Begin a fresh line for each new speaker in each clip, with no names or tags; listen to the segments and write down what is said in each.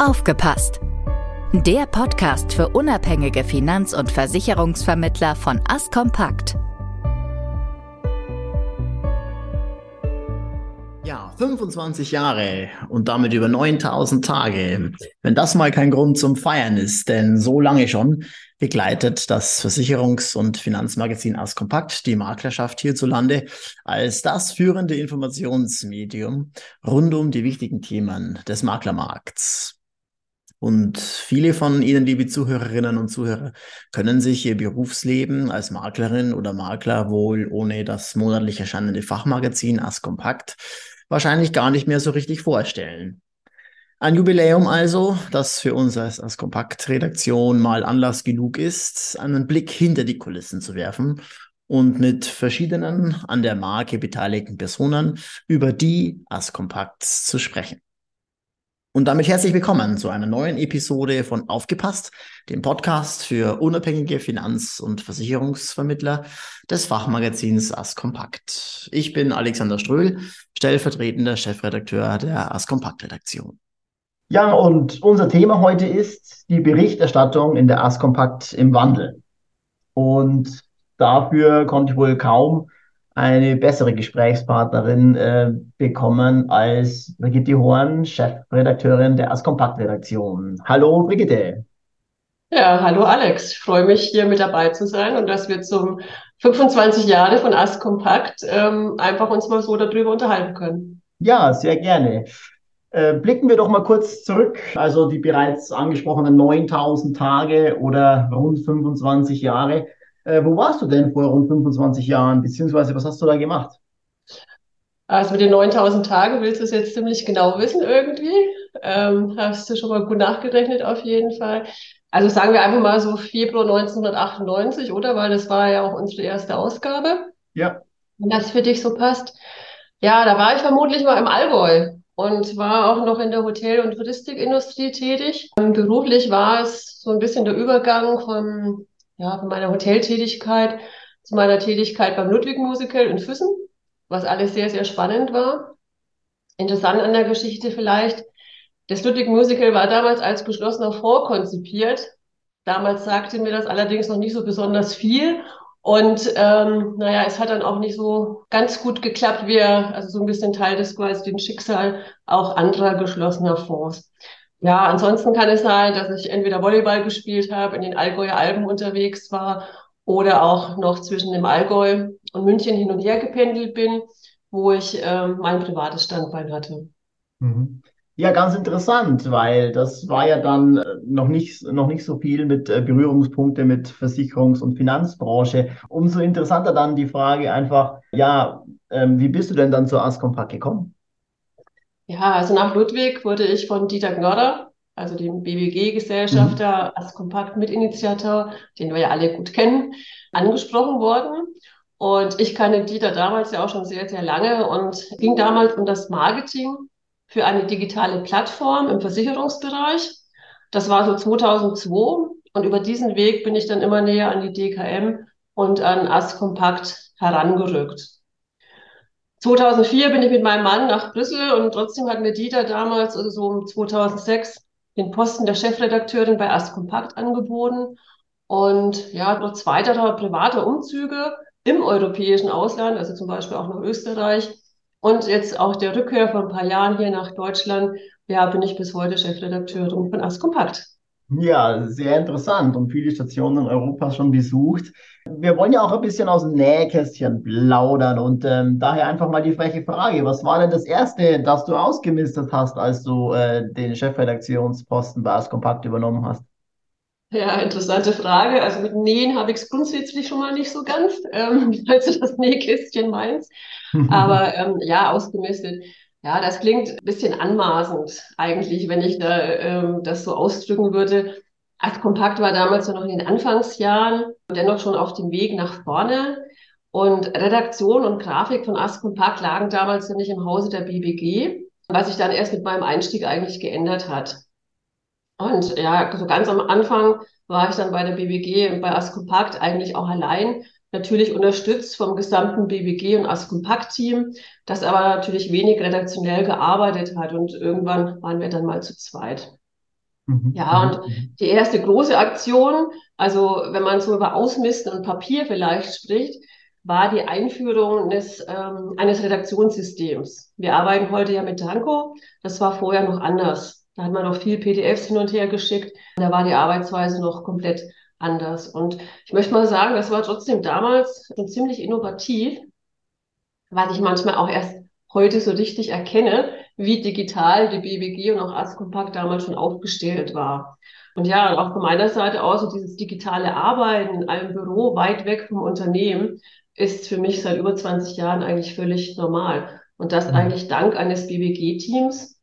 Aufgepasst! Der Podcast für unabhängige Finanz- und Versicherungsvermittler von Askompakt.
Ja, 25 Jahre und damit über 9000 Tage. Wenn das mal kein Grund zum Feiern ist, denn so lange schon begleitet das Versicherungs- und Finanzmagazin Askompakt die Maklerschaft hierzulande als das führende Informationsmedium rund um die wichtigen Themen des Maklermarkts. Und viele von Ihnen, liebe Zuhörerinnen und Zuhörer, können sich Ihr Berufsleben als Maklerin oder Makler wohl ohne das monatlich erscheinende Fachmagazin As Kompakt wahrscheinlich gar nicht mehr so richtig vorstellen. Ein Jubiläum also, das für uns als, als Kompakt-Redaktion mal Anlass genug ist, einen Blick hinter die Kulissen zu werfen und mit verschiedenen an der Marke beteiligten Personen über die As Kompakts zu sprechen. Und damit herzlich willkommen zu einer neuen Episode von Aufgepasst, dem Podcast für unabhängige Finanz- und Versicherungsvermittler des Fachmagazins As Kompakt. Ich bin Alexander Ströhl, stellvertretender Chefredakteur der As Kompakt Redaktion.
Ja, und unser Thema heute ist die Berichterstattung in der As Kompakt im Wandel. Und dafür konnte ich wohl kaum eine bessere Gesprächspartnerin äh, bekommen als Brigitte Horn, Chefredakteurin der Askompakt-Redaktion. Hallo Brigitte.
Ja, hallo Alex. Ich freue mich, hier mit dabei zu sein und dass wir zum 25 Jahre von Askompakt ähm, einfach uns mal so darüber unterhalten können.
Ja, sehr gerne. Äh, blicken wir doch mal kurz zurück. Also die bereits angesprochenen 9000 Tage oder rund 25 Jahre. Äh, wo warst du denn vor rund 25 Jahren, beziehungsweise was hast du da gemacht?
Also mit den 9000 Tagen willst du es jetzt ziemlich genau wissen irgendwie. Ähm, hast du schon mal gut nachgerechnet auf jeden Fall. Also sagen wir einfach mal so Februar 1998, oder? Weil das war ja auch unsere erste Ausgabe.
Ja.
Wenn das für dich so passt. Ja, da war ich vermutlich mal im Allgäu und war auch noch in der Hotel- und Touristikindustrie tätig. Ähm, beruflich war es so ein bisschen der Übergang von ja, von meiner Hoteltätigkeit zu meiner Tätigkeit beim Ludwig Musical in Füssen, was alles sehr, sehr spannend war. Interessant an der Geschichte vielleicht, das Ludwig Musical war damals als geschlossener Fonds konzipiert. Damals sagte mir das allerdings noch nicht so besonders viel. Und ähm, naja, es hat dann auch nicht so ganz gut geklappt, wie er, also so ein bisschen Teil des quasi dem Schicksal auch anderer geschlossener Fonds. Ja, ansonsten kann es sein, dass ich entweder Volleyball gespielt habe, in den Allgäuer Alpen unterwegs war oder auch noch zwischen dem Allgäu und München hin und her gependelt bin, wo ich ähm, mein privates Standbein hatte.
Mhm. Ja, ganz interessant, weil das war ja dann äh, noch nicht, noch nicht so viel mit äh, Berührungspunkte mit Versicherungs- und Finanzbranche. Umso interessanter dann die Frage einfach, ja, ähm, wie bist du denn dann zur Ascompak gekommen?
Ja, also nach Ludwig wurde ich von Dieter Gnodder, also dem BBG-Gesellschafter, mhm. als Kompakt-Mitinitiator, den wir ja alle gut kennen, angesprochen worden. Und ich kannte Dieter damals ja auch schon sehr, sehr lange und ging damals um das Marketing für eine digitale Plattform im Versicherungsbereich. Das war so 2002 und über diesen Weg bin ich dann immer näher an die DKM und an Askompakt herangerückt. 2004 bin ich mit meinem Mann nach Brüssel und trotzdem hat mir Dieter damals, also so um 2006, den Posten der Chefredakteurin bei Askompakt angeboten. Und ja, trotz weiterer privater Umzüge im europäischen Ausland, also zum Beispiel auch nach Österreich und jetzt auch der Rückkehr vor ein paar Jahren hier nach Deutschland, ja, bin ich bis heute Chefredakteurin von Askompakt.
Ja, sehr interessant und viele Stationen Europas schon besucht. Wir wollen ja auch ein bisschen aus dem Nähkästchen plaudern und ähm, daher einfach mal die freche Frage. Was war denn das Erste, das du ausgemistet hast, als du äh, den Chefredaktionsposten bei Askompakt übernommen hast?
Ja, interessante Frage. Also mit Nähen habe ich es grundsätzlich schon mal nicht so ganz, ähm, falls du das Nähkästchen meinst. Aber ähm, ja, ausgemistet. Ja, das klingt ein bisschen anmaßend eigentlich, wenn ich da, ähm, das so ausdrücken würde. Akt Kompakt war damals noch in den Anfangsjahren, dennoch schon auf dem Weg nach vorne. Und Redaktion und Grafik von Ast Kompakt lagen damals nicht im Hause der BBG, was sich dann erst mit meinem Einstieg eigentlich geändert hat. Und ja, so ganz am Anfang war ich dann bei der BBG und bei Ast Kompakt eigentlich auch allein natürlich unterstützt vom gesamten BBG und Askompakt-Team, das aber natürlich wenig redaktionell gearbeitet hat und irgendwann waren wir dann mal zu zweit. Mhm. Ja, und mhm. die erste große Aktion, also wenn man so über Ausmisten und Papier vielleicht spricht, war die Einführung des, ähm, eines Redaktionssystems. Wir arbeiten heute ja mit Danko. Das war vorher noch anders. Da hat man noch viel PDFs hin und her geschickt. Da war die Arbeitsweise noch komplett anders. Und ich möchte mal sagen, das war trotzdem damals schon ziemlich innovativ, was ich manchmal auch erst heute so richtig erkenne, wie digital die BBG und auch Askompakt damals schon aufgestellt war. Und ja, auch von meiner Seite aus, so dieses digitale Arbeiten in einem Büro weit weg vom Unternehmen ist für mich seit über 20 Jahren eigentlich völlig normal. Und das mhm. eigentlich dank eines BBG-Teams.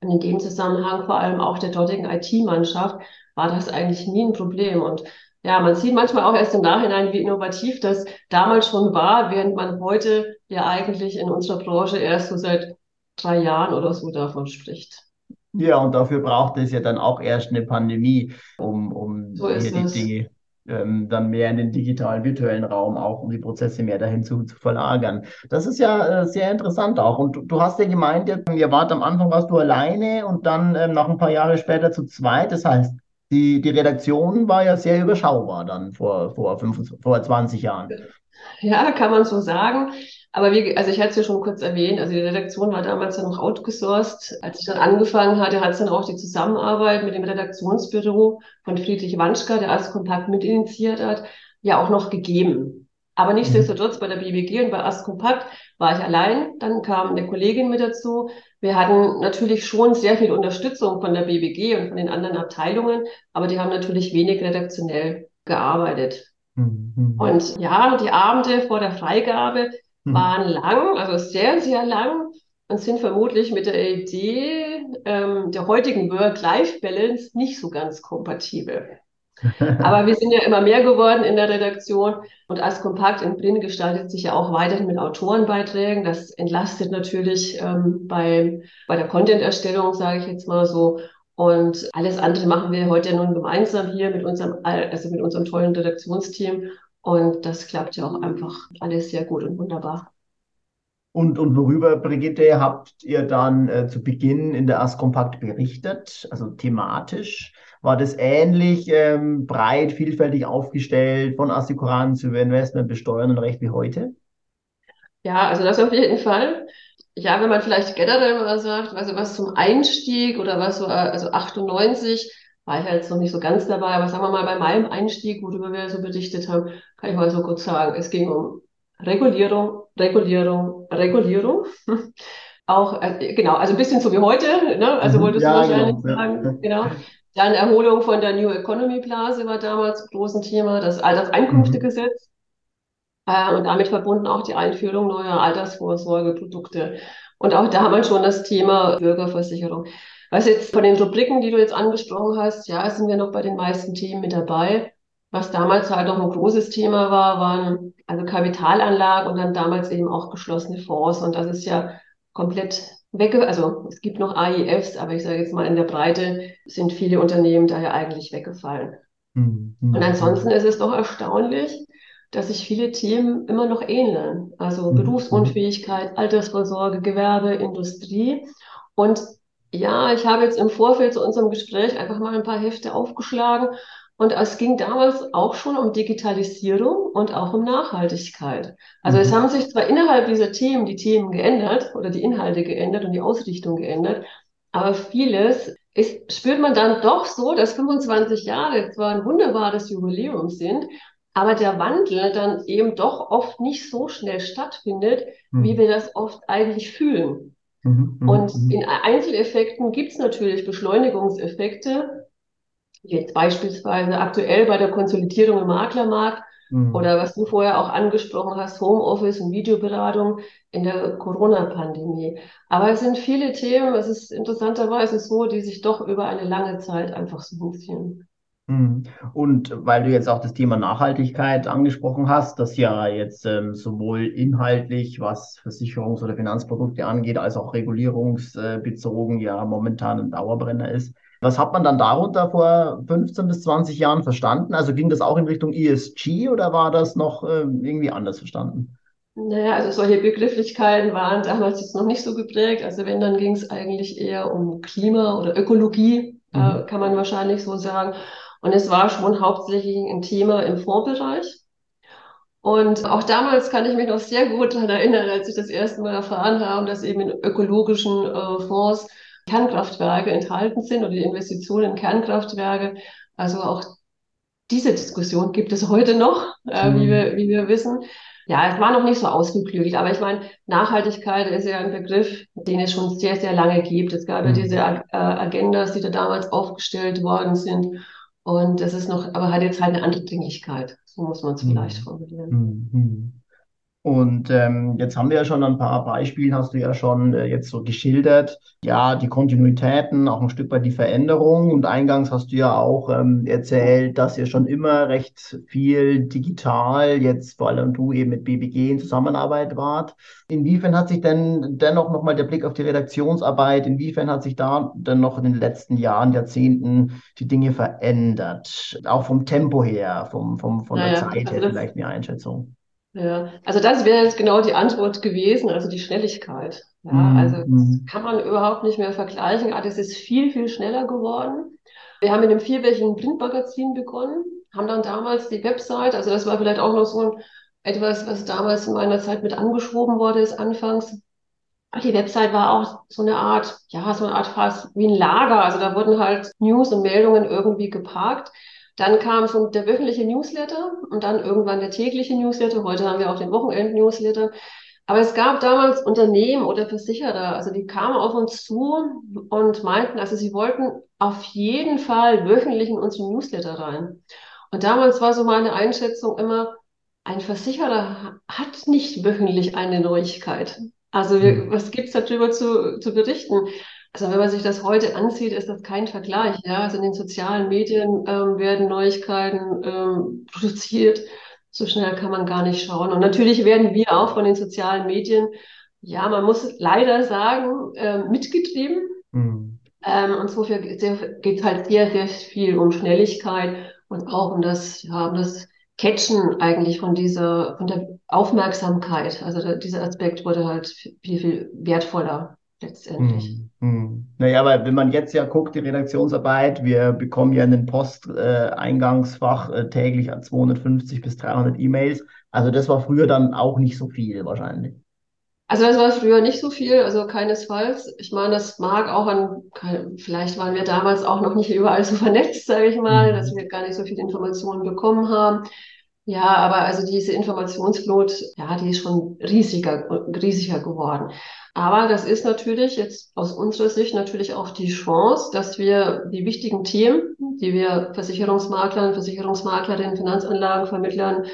Und in dem Zusammenhang vor allem auch der dortigen IT-Mannschaft war das eigentlich nie ein Problem. Und ja, man sieht manchmal auch erst im Nachhinein, wie innovativ das damals schon war, während man heute ja eigentlich in unserer Branche erst so seit drei Jahren oder so davon spricht.
Ja, und dafür braucht es ja dann auch erst eine Pandemie, um, um
so hier die
Dinge ähm, dann mehr in den digitalen, virtuellen Raum auch, um die Prozesse mehr dahin zu, zu verlagern. Das ist ja äh, sehr interessant auch. Und du, du hast ja gemeint, ihr wart am Anfang warst du alleine und dann ähm, noch ein paar Jahre später zu zweit. Das heißt, die, die Redaktion war ja sehr überschaubar dann vor, vor, fünf, vor 20 Jahren.
Ja, kann man so sagen. Aber wie, also ich hatte es ja schon kurz erwähnt, also die Redaktion war damals ja noch outgesourced. Als ich dann angefangen hatte, hat es dann auch die Zusammenarbeit mit dem Redaktionsbüro von Friedrich Wanschka, der als Kompakt mitinitiiert hat, ja auch noch gegeben. Aber mhm. nichtsdestotrotz bei der BBG und bei Ast Kompakt war ich allein. Dann kam eine Kollegin mit dazu. Wir hatten natürlich schon sehr viel Unterstützung von der BBG und von den anderen Abteilungen, aber die haben natürlich wenig redaktionell gearbeitet. Mhm. Und ja, die Abende vor der Freigabe mhm. waren lang, also sehr, sehr lang und sind vermutlich mit der Idee ähm, der heutigen Work-Life-Balance nicht so ganz kompatibel. Aber wir sind ja immer mehr geworden in der Redaktion und als Kompakt in Print gestaltet sich ja auch weiterhin mit Autorenbeiträgen. Das entlastet natürlich ähm, bei, bei der Content-Erstellung, sage ich jetzt mal so. Und alles andere machen wir heute ja nun gemeinsam hier mit unserem, also mit unserem tollen Redaktionsteam. Und das klappt ja auch einfach alles sehr gut und wunderbar.
Und, und worüber, Brigitte, habt ihr dann äh, zu Beginn in der Ask Kompakt berichtet, also thematisch? War das ähnlich ähm, breit, vielfältig aufgestellt, von Assekuranz über Investment, Besteuern und Recht wie heute?
Ja, also das auf jeden Fall. Ja, wenn man vielleicht generell mal sagt, also was zum Einstieg oder was so, also 98 war ich jetzt noch nicht so ganz dabei, aber sagen wir mal bei meinem Einstieg, worüber wir so berichtet haben, kann ich mal so kurz sagen, es ging um Regulierung, Regulierung, Regulierung. Auch, äh, genau, also ein bisschen so wie heute, ne? also mhm. wolltest ja, du wahrscheinlich genau, sagen, ja. genau. Dann Erholung von der New Economy Blase war damals groß ein Thema, das Alterseinkünftegesetz mhm. äh, und damit verbunden auch die Einführung neuer Altersvorsorgeprodukte. Und auch da haben wir schon das Thema Bürgerversicherung. Was jetzt von den Rubriken, die du jetzt angesprochen hast, ja, sind wir noch bei den meisten Themen mit dabei. Was damals halt noch ein großes Thema war, waren also Kapitalanlagen und dann damals eben auch geschlossene Fonds. Und das ist ja komplett wegge, also es gibt noch AIFs, aber ich sage jetzt mal in der Breite sind viele Unternehmen daher eigentlich weggefallen. Mhm. Und ansonsten ist es doch erstaunlich, dass sich viele Themen immer noch ähneln. Also mhm. Berufsunfähigkeit, Altersvorsorge, Gewerbe, Industrie. Und ja, ich habe jetzt im Vorfeld zu unserem Gespräch einfach mal ein paar Hefte aufgeschlagen und es ging damals auch schon um Digitalisierung und auch um Nachhaltigkeit. Also mhm. es haben sich zwar innerhalb dieser Themen die Themen geändert oder die Inhalte geändert und die Ausrichtung geändert, aber vieles ist, spürt man dann doch so, dass 25 Jahre zwar ein wunderbares Jubiläum sind, aber der Wandel dann eben doch oft nicht so schnell stattfindet, mhm. wie wir das oft eigentlich fühlen. Mhm, mhm und mhm. in Einzeleffekten gibt es natürlich Beschleunigungseffekte, jetzt beispielsweise aktuell bei der Konsolidierung im Maklermarkt mhm. oder was du vorher auch angesprochen hast, Homeoffice und Videoberatung in der Corona-Pandemie. Aber es sind viele Themen, es ist interessanterweise so, die sich doch über eine lange Zeit einfach so hinziehen.
Mhm. Und weil du jetzt auch das Thema Nachhaltigkeit angesprochen hast, das ja jetzt ähm, sowohl inhaltlich, was Versicherungs- oder Finanzprodukte angeht, als auch regulierungsbezogen ja momentan ein Dauerbrenner ist. Was hat man dann darunter vor 15 bis 20 Jahren verstanden? Also ging das auch in Richtung ESG oder war das noch äh, irgendwie anders verstanden?
Naja, also solche Begrifflichkeiten waren damals jetzt noch nicht so geprägt. Also wenn, dann ging es eigentlich eher um Klima oder Ökologie. äh, mhm. äh, kann man wahrscheinlich so sagen. Und es war schon hauptsächlich ein Thema im Fondsbereich. Und auch damals kann ich mich noch sehr gut daran erinnern, als ich das erste Mal erfahren habe, dass eben in ökologischen äh, Fonds Kernkraftwerke enthalten sind oder die Investitionen in Kernkraftwerke. Also auch diese Diskussion gibt es heute noch, äh, mhm. wie, wir, wie wir wissen. Ja, es war noch nicht so ausgeklügelt, aber ich meine, Nachhaltigkeit ist ja ein Begriff, den es schon sehr, sehr lange gibt. Es gab mhm. ja diese äh, Agendas, die da damals aufgestellt worden sind. Und das ist noch, aber hat jetzt halt eine andere Dringlichkeit. So muss man es mhm. vielleicht formulieren.
Und ähm, jetzt haben wir ja schon ein paar Beispiele, hast du ja schon äh, jetzt so geschildert. Ja, die Kontinuitäten, auch ein Stück weit die Veränderung. Und eingangs hast du ja auch ähm, erzählt, dass ihr schon immer recht viel digital, jetzt vor allem du eben mit BBG in Zusammenarbeit wart. Inwiefern hat sich denn dennoch nochmal der Blick auf die Redaktionsarbeit, inwiefern hat sich da denn noch in den letzten Jahren, Jahrzehnten die Dinge verändert? Auch vom Tempo her, vom, vom, von naja, der Zeit her also vielleicht eine Einschätzung.
Ja, also das wäre jetzt genau die Antwort gewesen, also die Schnelligkeit. Ja, mhm. also das mhm. kann man überhaupt nicht mehr vergleichen. Aber es ist viel, viel schneller geworden. Wir haben in einem vierwöchigen Printmagazin begonnen, haben dann damals die Website, also das war vielleicht auch noch so ein, etwas, was damals in meiner Zeit mit angeschoben wurde, ist anfangs. Die Website war auch so eine Art, ja, so eine Art fast wie ein Lager. Also da wurden halt News und Meldungen irgendwie geparkt. Dann kam schon der wöchentliche Newsletter und dann irgendwann der tägliche Newsletter. Heute haben wir auch den Wochenend-Newsletter. Aber es gab damals Unternehmen oder Versicherer, also die kamen auf uns zu und meinten, also sie wollten auf jeden Fall wöchentlich in unseren Newsletter rein. Und damals war so meine Einschätzung immer, ein Versicherer hat nicht wöchentlich eine Neuigkeit. Also hm. was gibt's darüber zu, zu berichten? Also wenn man sich das heute ansieht, ist das kein Vergleich. Ja? Also in den sozialen Medien ähm, werden Neuigkeiten ähm, produziert. So schnell kann man gar nicht schauen. Und natürlich werden wir auch von den sozialen Medien, ja, man muss leider sagen, äh, mitgetrieben. Mhm. Ähm, insofern geht es halt sehr, sehr viel um Schnelligkeit und auch um das, ja, um das Catchen eigentlich von dieser, von der Aufmerksamkeit. Also dieser Aspekt wurde halt viel, viel wertvoller letztendlich.
Hm, hm. Naja, aber wenn man jetzt ja guckt, die Redaktionsarbeit, wir bekommen ja in den Posteingangsfach äh, täglich 250 bis 300 E-Mails. Also das war früher dann auch nicht so viel wahrscheinlich.
Also das war früher nicht so viel, also keinesfalls. Ich meine, das mag auch an, vielleicht waren wir damals auch noch nicht überall so vernetzt, sage ich mal, mhm. dass wir gar nicht so viele Informationen bekommen haben. Ja, aber also diese Informationsflut, ja, die ist schon riesiger, riesiger geworden. Aber das ist natürlich jetzt aus unserer Sicht natürlich auch die Chance, dass wir die wichtigen Themen, die wir Versicherungsmaklern, Versicherungsmaklerinnen, Finanzanlagenvermittlern,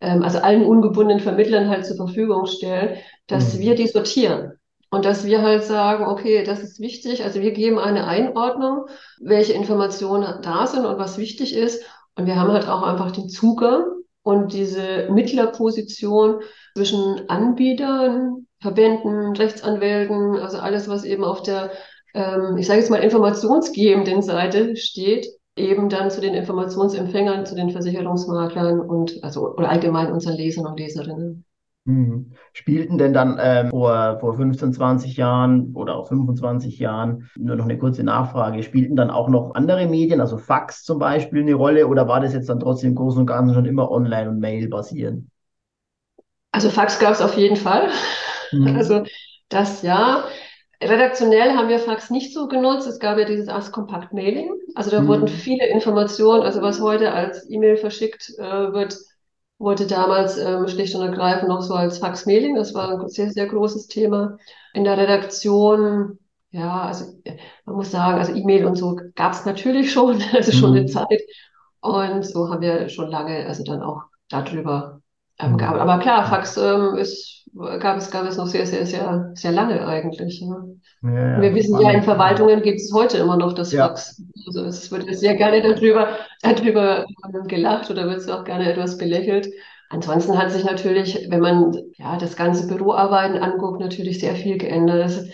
ähm, also allen ungebundenen Vermittlern halt zur Verfügung stellen, dass mhm. wir die sortieren. Und dass wir halt sagen, okay, das ist wichtig. Also wir geben eine Einordnung, welche Informationen da sind und was wichtig ist. Und wir haben halt auch einfach den Zugang und diese Mittlerposition zwischen Anbietern, Verbänden, Rechtsanwälten, also alles, was eben auf der, ähm, ich sage jetzt mal, informationsgebenden Seite steht, eben dann zu den Informationsempfängern, zu den Versicherungsmaklern und also oder allgemein unseren Lesern und Leserinnen.
Mhm. Spielten denn dann ähm, vor, vor 15, 20 Jahren oder auch 25 Jahren, nur noch eine kurze Nachfrage, spielten dann auch noch andere Medien, also Fax zum Beispiel, eine Rolle oder war das jetzt dann trotzdem im Großen und Ganzen schon immer online und Mail basierend?
Also Fax gab es auf jeden Fall. Mhm. Also das ja. Redaktionell haben wir Fax nicht so genutzt. Es gab ja dieses Ask Compact Mailing. Also da mhm. wurden viele Informationen, also was heute als E-Mail verschickt äh, wird, wurde damals ähm, schlicht und ergreifend noch so als Fax-Mailing. Das war ein sehr, sehr großes Thema. In der Redaktion, ja, also man muss sagen, also E-Mail und so gab es natürlich schon, also schon mhm. eine Zeit. Und so haben wir schon lange, also dann auch darüber ähm, mhm. gearbeitet. Aber klar, Fax ähm, ist gab es, gab es noch sehr, sehr, sehr, sehr lange eigentlich. Ja. Ja, wir wissen ja, in Verwaltungen gibt es heute immer noch das Fax. Also es wird sehr gerne darüber, darüber gelacht oder wird es auch gerne etwas belächelt. Ansonsten hat sich natürlich, wenn man ja das ganze Büroarbeiten anguckt, natürlich sehr viel geändert. Das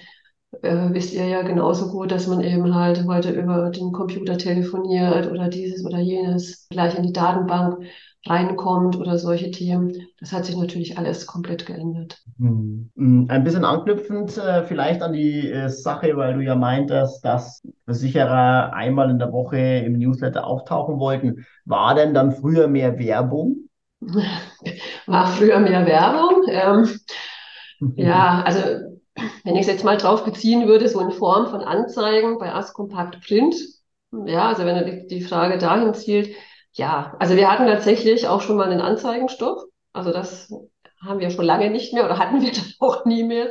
äh, wisst ihr ja genauso gut, dass man eben halt heute über den Computer telefoniert oder dieses oder jenes gleich in die Datenbank reinkommt oder solche Themen. Das hat sich natürlich alles komplett geändert.
Hm. Hm, ein bisschen anknüpfend äh, vielleicht an die äh, Sache, weil du ja meintest, dass Versicherer einmal in der Woche im Newsletter auftauchen wollten. War denn dann früher mehr Werbung?
War früher mehr Werbung? Ähm, ja, also wenn ich es jetzt mal drauf beziehen würde, so in Form von Anzeigen bei Askompakt Print, ja, also wenn die, die Frage dahin zielt, ja, also wir hatten tatsächlich auch schon mal einen Anzeigenstopp. Also das haben wir schon lange nicht mehr oder hatten wir dann auch nie mehr.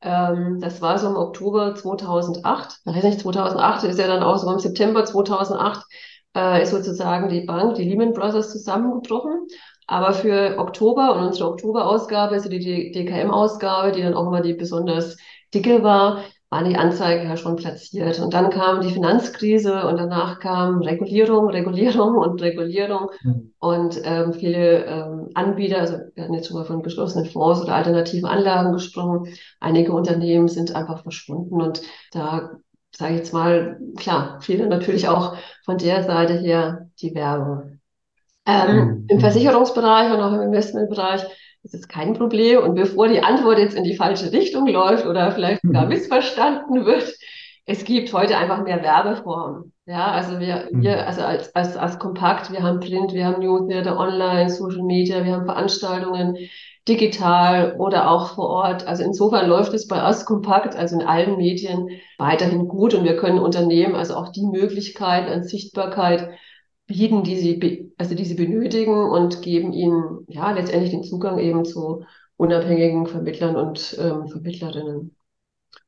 Ähm, das war so im Oktober 2008. Ich weiß nicht, 2008 ist ja dann auch so im September 2008 äh, ist sozusagen die Bank, die Lehman Brothers zusammengebrochen. Aber für Oktober und unsere Oktoberausgabe, also die DKM-Ausgabe, die dann auch immer die besonders dicke war, waren die Anzeigen ja schon platziert. Und dann kam die Finanzkrise und danach kam Regulierung, Regulierung und Regulierung. Mhm. Und ähm, viele ähm, Anbieter, also wir hatten jetzt schon mal von geschlossenen Fonds oder alternativen Anlagen gesprochen, einige Unternehmen sind einfach verschwunden. Und da sage ich jetzt mal, klar, viele natürlich auch von der Seite her die Werbung. Ähm, mhm. Im Versicherungsbereich und auch im Investmentbereich ist es kein Problem. Und bevor die Antwort jetzt in die falsche Richtung läuft oder vielleicht sogar mhm. missverstanden wird, es gibt heute einfach mehr Werbeformen. Ja, also wir, mhm. wir, also als, als, als Kompakt, wir haben Print, wir haben Newsletter, Online, Social Media, wir haben Veranstaltungen, digital oder auch vor Ort. Also insofern läuft es bei uns kompakt, also in allen Medien weiterhin gut und wir können Unternehmen also auch die Möglichkeit an Sichtbarkeit bieten, die sie, also die sie benötigen und geben ihnen ja letztendlich den Zugang eben zu unabhängigen Vermittlern und ähm, Vermittlerinnen.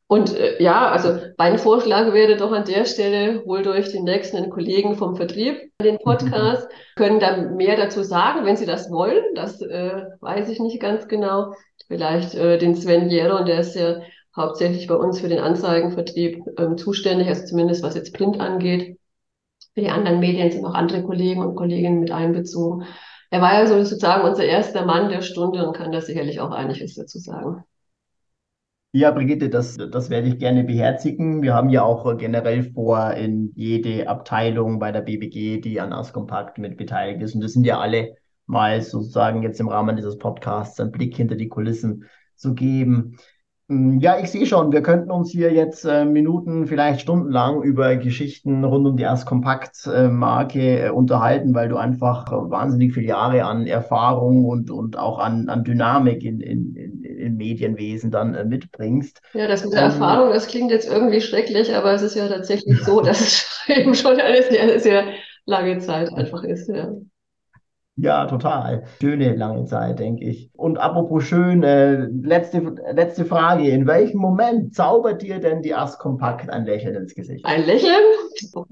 Und äh, ja, also mein Vorschlag wäre doch an der Stelle, holt euch den nächsten Kollegen vom Vertrieb den Podcast, können da mehr dazu sagen, wenn sie das wollen. Das äh, weiß ich nicht ganz genau. Vielleicht äh, den Sven Jeron, der ist ja hauptsächlich bei uns für den Anzeigenvertrieb ähm, zuständig, also zumindest was jetzt Print angeht. Für die anderen Medien sind auch andere Kollegen und Kolleginnen mit einbezogen. Er war ja sozusagen unser erster Mann der Stunde und kann da sicherlich auch einiges dazu sagen.
Ja, Brigitte, das, das werde ich gerne beherzigen. Wir haben ja auch generell vor, in jede Abteilung bei der BBG, die an Askompakt mit beteiligt ist, und das sind ja alle mal sozusagen jetzt im Rahmen dieses Podcasts einen Blick hinter die Kulissen zu geben. Hm, ja, ich sehe schon, wir könnten uns hier jetzt äh, Minuten, vielleicht stundenlang über Geschichten rund um die Erst-Kompakt-Marke äh, unterhalten, weil du einfach wahnsinnig viele Jahre an Erfahrung und, und auch an, an Dynamik in, in, in, in Medienwesen dann äh, mitbringst.
Ja, das mit der ähm, Erfahrung, das klingt jetzt irgendwie schrecklich, aber es ist ja tatsächlich so, dass es eben schon eine sehr, sehr lange Zeit einfach ist. Ja.
Ja, total. Schöne lange Zeit, denke ich. Und apropos schön, äh, letzte, letzte Frage. In welchem Moment zaubert dir denn die Ast Kompakt ein Lächeln ins Gesicht?
Ein Lächeln?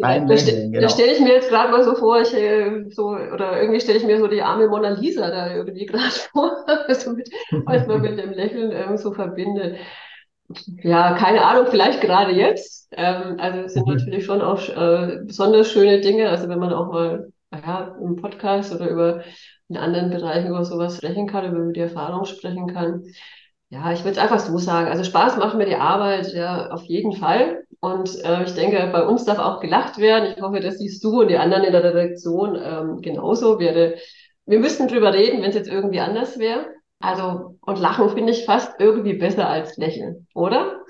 Ein da, Lächeln, genau. Da stelle ich mir jetzt gerade mal so vor, ich, äh, so, oder irgendwie stelle ich mir so die arme Mona Lisa da irgendwie gerade vor, also mit, was man mit dem Lächeln ähm, so verbindet. Ja, keine Ahnung, vielleicht gerade jetzt. Ähm, also es sind mhm. natürlich schon auch äh, besonders schöne Dinge. Also wenn man auch mal ja, im Podcast oder über in anderen Bereichen über sowas sprechen kann, über die Erfahrung sprechen kann. Ja, ich würde es einfach so sagen. Also Spaß macht mir die Arbeit ja auf jeden Fall. Und äh, ich denke, bei uns darf auch gelacht werden. Ich hoffe, das siehst du und die anderen in der Redaktion ähm, genauso. Wir, wir müssten drüber reden, wenn es jetzt irgendwie anders wäre. Also, und Lachen finde ich fast irgendwie besser als Lächeln, oder?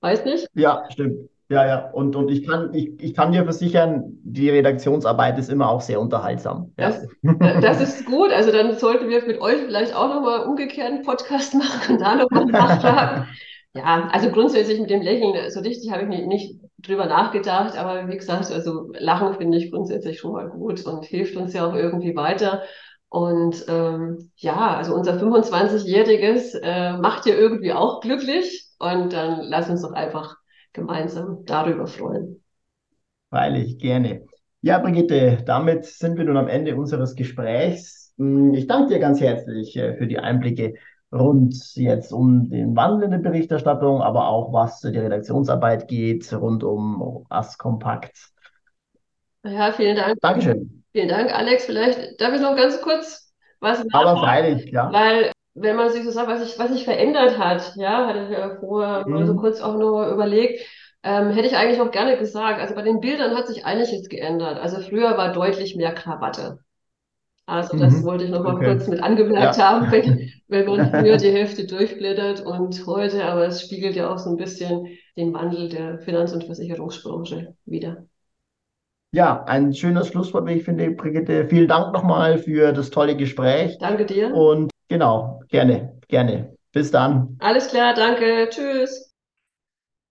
Weiß nicht?
Ja, stimmt. Ja, ja. Und, und ich, kann, ich, ich kann dir versichern, die Redaktionsarbeit ist immer auch sehr unterhaltsam.
Ja. Das, ist gut. Also dann sollten wir mit euch vielleicht auch nochmal umgekehrt einen Podcast machen und da nochmal nachfragen. ja, also grundsätzlich mit dem Lächeln, so richtig habe ich nicht, nicht drüber nachgedacht, aber wie gesagt, also Lachen finde ich grundsätzlich schon mal gut und hilft uns ja auch irgendwie weiter. Und ähm, ja, also unser 25-Jähriges äh, macht ja irgendwie auch glücklich und dann lass uns doch einfach gemeinsam darüber freuen.
Freilich, gerne. Ja, Brigitte, damit sind wir nun am Ende unseres Gesprächs. Hm, ich danke dir ganz herzlich äh, für die Einblicke rund jetzt um den Wandel in der Berichterstattung, aber auch was die Redaktionsarbeit geht, rund um AS Kompakt.
Ja, vielen Dank.
Dankeschön.
Vielen Dank, Alex. Vielleicht darf ich noch ganz kurz was
Aber freilich, ja.
Weil wenn man sich so sagt, was sich, was sich verändert hat, ja, hatte ich ja vorher mhm. mal so kurz auch nur überlegt, ähm, hätte ich eigentlich auch gerne gesagt. Also bei den Bildern hat sich einiges geändert. Also früher war deutlich mehr Krawatte. Also das mhm. wollte ich noch mal okay. kurz mit angemerkt ja. haben, wenn, wenn man früher die Hälfte durchblättert und heute, aber es spiegelt ja auch so ein bisschen den Wandel der Finanz- und Versicherungsbranche wieder.
Ja, ein schönes Schlusswort, wie ich finde, Brigitte. Vielen Dank nochmal für das tolle Gespräch.
Danke dir.
Und genau, gerne, gerne. Bis dann.
Alles klar, danke. Tschüss.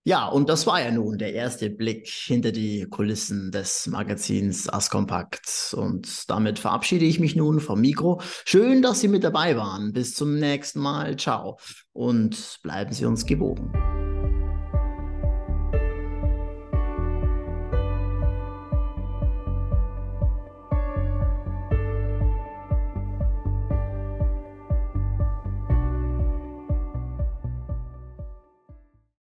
Ja, und das war ja nun der erste Blick hinter die Kulissen des Magazins Askompakt. Und damit verabschiede ich mich nun vom Mikro. Schön, dass Sie mit dabei waren. Bis zum nächsten Mal. Ciao. Und bleiben Sie uns gewogen.